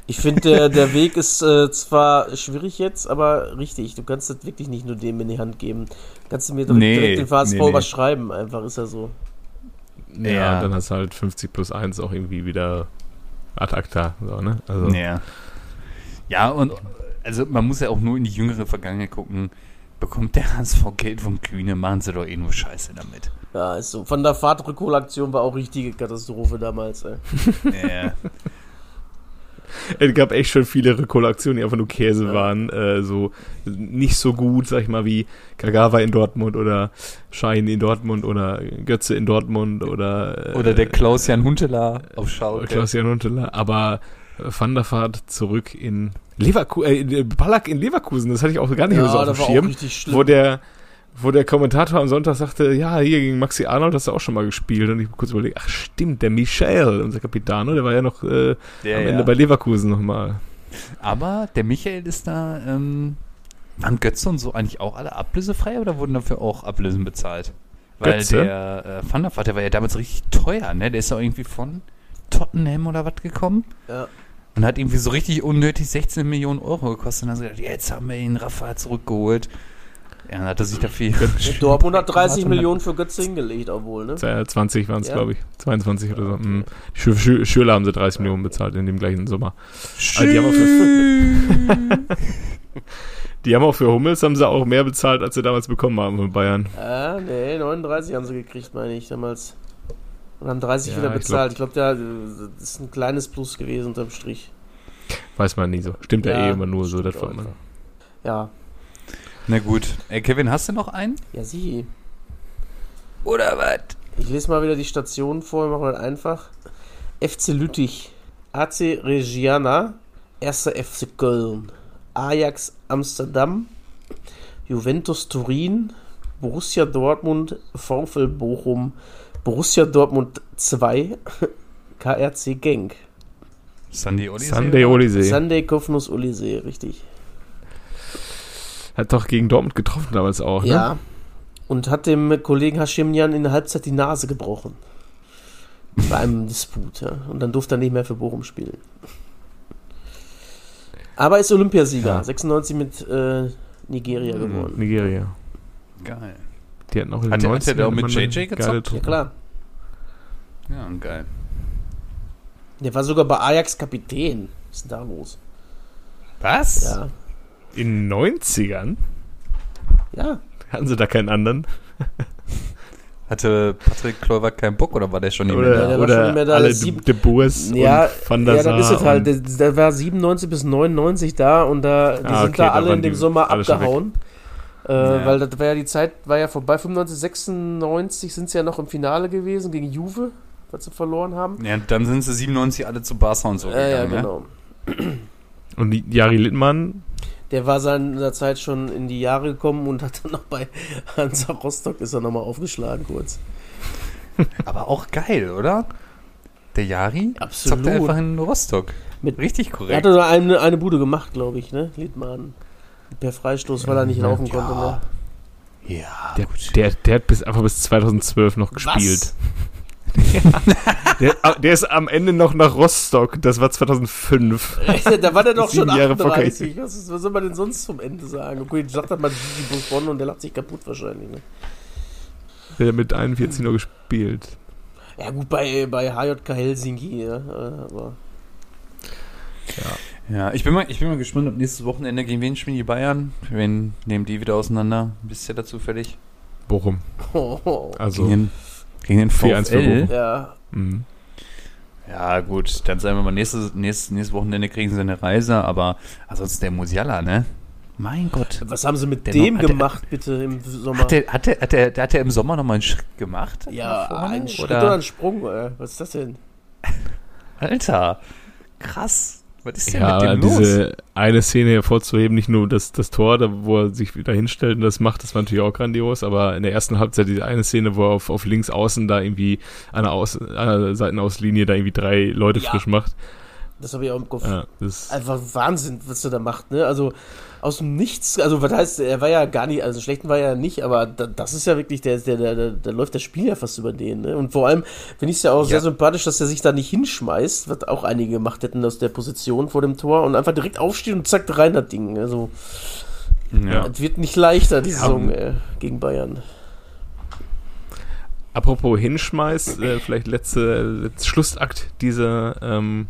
Ich finde, der, der Weg ist äh, zwar schwierig jetzt, aber richtig. Du kannst das wirklich nicht nur dem in die Hand geben. Kannst du mir direkt, nee, direkt den VSV nee, nee. überschreiben, einfach ist ja so. Ja, ja, dann hast du halt 50 plus 1 auch irgendwie wieder ad acta. So, ne? also. ja. ja, und also man muss ja auch nur in die jüngere Vergangenheit gucken. Bekommt der HSV Geld vom Kühne, machen sie doch eh nur Scheiße damit. Ja, ist so. Von der Fahrtrückholaktion war auch richtige Katastrophe damals, ey. Ja. es gab echt schon viele Rekollektionen, die einfach nur Käse ja. waren. Äh, so nicht so gut, sag ich mal, wie Kagawa in Dortmund oder Schein in Dortmund oder Götze in Dortmund oder. Äh, oder der Klaus-Jan Huntelaar auf Schalke. Klaus-Jan Huntelaar, aber Van der Vaart zurück in Leverkusen, äh, Ballack in Leverkusen, das hatte ich auch gar nicht ja, so auf dem Schirm, wo der wo der Kommentator am Sonntag sagte, ja, hier gegen Maxi Arnold hast du auch schon mal gespielt. Und ich kurz überlegt, ach stimmt, der Michael, unser Capitano, der war ja noch äh, ja, am Ende ja. bei Leverkusen nochmal. Aber der Michael ist da, ähm, waren Götze und so eigentlich auch alle ablösefrei oder wurden dafür auch Ablösen bezahlt? Weil Götze? der äh, Van der Vaart, der war ja damals richtig teuer, ne? Der ist ja irgendwie von Tottenham oder was gekommen. Ja. Und hat irgendwie so richtig unnötig 16 Millionen Euro gekostet. Und dann hat er gesagt, jetzt haben wir ihn Rafa zurückgeholt. Ja, dann hat er sich dafür. Dortmund hat 30 Millionen für Götze hingelegt, obwohl, ne? 20 waren es, ja. glaube ich. 22 oder so. Mhm. Schür, Schür, Schürler haben sie 30 Millionen bezahlt in dem gleichen Sommer. Also die, haben auch für, die haben auch für Hummels haben sie auch mehr bezahlt, als sie damals bekommen haben von Bayern. Ah, nee, 39 haben sie gekriegt, meine ich, damals. Und haben 30 ja, wieder bezahlt. Ich glaube, glaub, das ist ein kleines Plus gewesen unterm Strich. Weiß man nie so. Stimmt ja, eh immer nur so, das man. Ja, na gut. Ey, Kevin, hast du noch einen? Ja, sie. Oder was? Ich lese mal wieder die Stationen vor, wir machen das einfach. FC Lüttich, AC Regiana, 1. FC Köln, Ajax Amsterdam, Juventus Turin, Borussia Dortmund, VfL Bochum, Borussia Dortmund 2, KRC Genk. Sunday Olisee. Sunday Olisee. Sunday Kofnus Olisee, richtig. Hat doch gegen Dortmund getroffen damals auch, ne? Ja. Und hat dem Kollegen Hashimjan in der Halbzeit die Nase gebrochen. Bei einem Disput, ja. Und dann durfte er nicht mehr für Bochum spielen. Aber ist Olympiasieger. Ja. 96 mit äh, Nigeria mhm, gewonnen. Nigeria. Geil. Die hatten auch hat, der, hat der auch mit JJ gezockt? Ja, klar. Ja, geil. Der war sogar bei Ajax Kapitän. Was ist denn da los? Was? Ja. In den 90ern? Ja. Hatten sie da keinen anderen? Hatte Patrick Kluivert keinen Bock oder war der schon nicht oder, mehr da? Oder schon mehr da. alle Sieb De Boers ja, und Van der Ja, dann ist es halt. Der, der, war 97 bis 99 da und da, die ah, sind da alle in dem Sommer abgehauen. Äh, ja. Weil das war ja die Zeit, war ja vorbei. 95, 96 sind sie ja noch im Finale gewesen gegen Juve, was sie verloren haben. Ja, dann sind sie 97 alle zu Barca und so ja, gegangen, ja, genau. Ne? Und Jari Littmann der war seiner Zeit schon in die Jahre gekommen und hat dann noch bei Hansa Rostock ist er nochmal aufgeschlagen kurz. Aber auch geil, oder? Der Jari Absolut. zockt einfach in Rostock. Mit, Richtig korrekt. Er hatte nur eine, eine Bude gemacht, glaube ich, ne? Liedmann. Per Freistoß, weil er nicht laufen ja. konnte. Ne? Ja, der, der, der, hat bis, einfach bis 2012 noch gespielt. Was? der, der, ist am Ende noch nach Rostock. Das war 2005. da war der doch schon 38. Was, was, soll man denn sonst zum Ende sagen? Okay, ich sagt mal Gigi Buffon und der lacht sich kaputt wahrscheinlich. Ne? Der hat mit 41 noch gespielt. Ja gut, bei, bei HJK Helsinki, ja, aber... Ja. ja, ich bin, mal, ich bin mal gespannt, ob nächstes Wochenende gegen wen spielen die Bayern? Wen nehmen die wieder auseinander? Bist du da zufällig? Bochum. Oh. Also... Gegen gegen den VfL? Ja. Mhm. Ja, gut, dann sagen wir mal, nächstes, nächstes, nächstes Wochenende kriegen sie eine Reise, aber ansonsten der Musiala, ne? Mein Gott. Was haben sie mit dem noch, gemacht, der, bitte, im Sommer? Hat der, hat, der, hat, der, hat der im Sommer nochmal einen Schritt gemacht? Ja, einen Schritt oder, oder einen Sprung, ey. was ist das denn? Alter, krass. Was ist denn ja, mit dem diese los? Eine Szene hervorzuheben, nicht nur das, das Tor, da, wo er sich wieder hinstellt und das macht, das war natürlich auch grandios, aber in der ersten Halbzeit diese eine Szene, wo er auf, auf links außen da irgendwie an der, Aus, an der Seitenauslinie da irgendwie drei Leute ja. frisch macht, Das habe ich auch im Kopf. Ja, Einfach Wahnsinn, was er da macht, ne? Also aus dem Nichts, also was heißt, er war ja gar nicht, also schlechten war er ja nicht, aber da, das ist ja wirklich, der, der, der, der, läuft das Spiel ja fast über den, ne? Und vor allem finde ich es ja auch ja. sehr sympathisch, dass er sich da nicht hinschmeißt, was auch einige gemacht hätten aus der Position vor dem Tor und einfach direkt aufsteht und zack, rein das Ding. Also ja. es wird nicht leichter, die Saison äh, gegen Bayern. Apropos Hinschmeiß, äh, vielleicht letzte, letzte Schlussakt dieser ähm,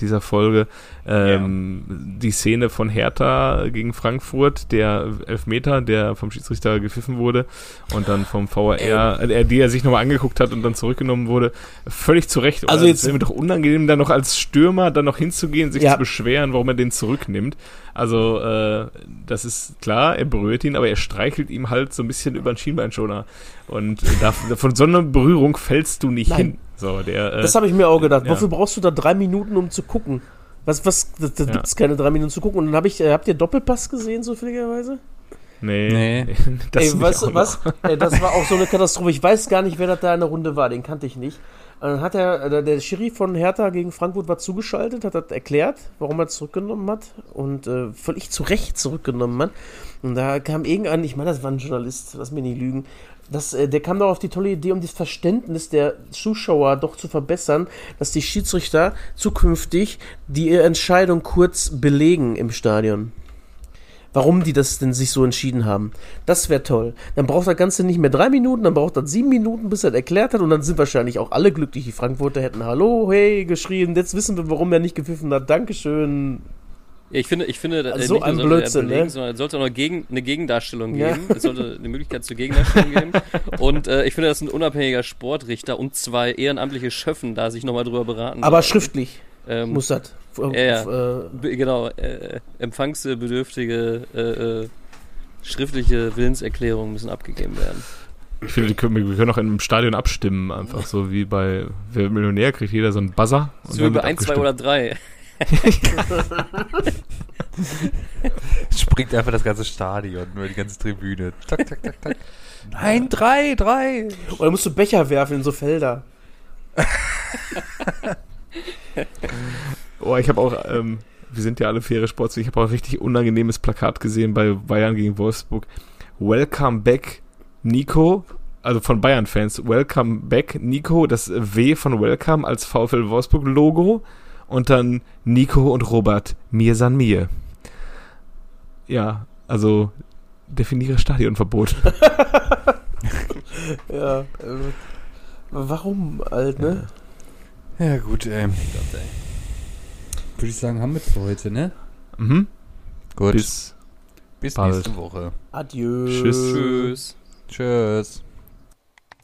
dieser Folge. Ähm, ja. Die Szene von Hertha gegen Frankfurt, der Elfmeter, der vom Schiedsrichter gepfiffen wurde und dann vom VAR, äh, die er sich nochmal angeguckt hat und dann zurückgenommen wurde. Völlig zu Recht. Also jetzt ist mir doch unangenehm, da noch als Stürmer dann noch hinzugehen, sich ja. zu beschweren, warum er den zurücknimmt. Also, äh, das ist klar, er berührt ihn, aber er streichelt ihm halt so ein bisschen über den Schienbeinschoner. Und da, von so einer Berührung fällst du nicht Nein. hin. So, der, äh, das habe ich mir auch gedacht. Ja. Wofür brauchst du da drei Minuten, um zu gucken? Was, was, da, da ja. gibt es keine drei Minuten zu gucken. Und dann habe ich, äh, habt ihr Doppelpass gesehen, zufälligerweise? Nee. nee. Das, Ey, weißt, was? Ey, das war auch so eine Katastrophe. Ich weiß gar nicht, wer das da in der Runde war. Den kannte ich nicht. Und dann hat er, der, der Schiri von Hertha gegen Frankfurt war zugeschaltet, hat das erklärt, warum er zurückgenommen hat. Und äh, völlig zu Recht zurückgenommen hat. Und da kam irgendein, ich meine, das war ein Journalist, lass mir nicht lügen, das, äh, der kam doch auf die tolle Idee, um das Verständnis der Zuschauer doch zu verbessern, dass die Schiedsrichter zukünftig die Entscheidung kurz belegen im Stadion. Warum die das denn sich so entschieden haben. Das wäre toll. Dann braucht das Ganze nicht mehr drei Minuten, dann braucht das sieben Minuten, bis er erklärt hat und dann sind wahrscheinlich auch alle glücklich. Die Frankfurter hätten Hallo, hey, geschrien. Jetzt wissen wir, warum er nicht gepfiffen hat. Dankeschön. Ja, ich finde, ich finde, also so ein Blödsinn, belegen, ne? sondern es sollte auch noch gegen, eine Gegendarstellung geben. Ja. Es sollte eine Möglichkeit zur Gegendarstellung geben. Und äh, ich finde, dass ein unabhängiger Sportrichter und zwei ehrenamtliche Schöffen da sich nochmal drüber beraten. Aber sollten. schriftlich ähm, muss das. Ja, ja. Äh, genau. Äh, empfangsbedürftige äh, äh, schriftliche Willenserklärungen müssen abgegeben werden. Ich finde, können, wir können auch in einem Stadion abstimmen, einfach so wie bei Wer Millionär kriegt jeder so einen Buzzer. So wie bei 1, 2 oder 3. Springt einfach das ganze Stadion, nur die ganze Tribüne. Tak, tak, tak, tak. Nein, drei, drei. Oder musst du Becher werfen in so Felder. oh, ich habe auch, ähm, wir sind ja alle faire Sports, ich habe auch ein richtig unangenehmes Plakat gesehen bei Bayern gegen Wolfsburg. Welcome back, Nico. Also von Bayern-Fans. Welcome back, Nico. Das W von Welcome als VfL Wolfsburg Logo und dann Nico und Robert, mir san mir. Ja, also definiere Stadionverbot. ja, äh, warum halt, ne? Ja, ja gut, ähm. Würde ich sagen, haben wir für heute, ne? Mhm. Gut. Bis, Bis nächste Woche. Adieu. Tschüss. Tschüss. Tschüss.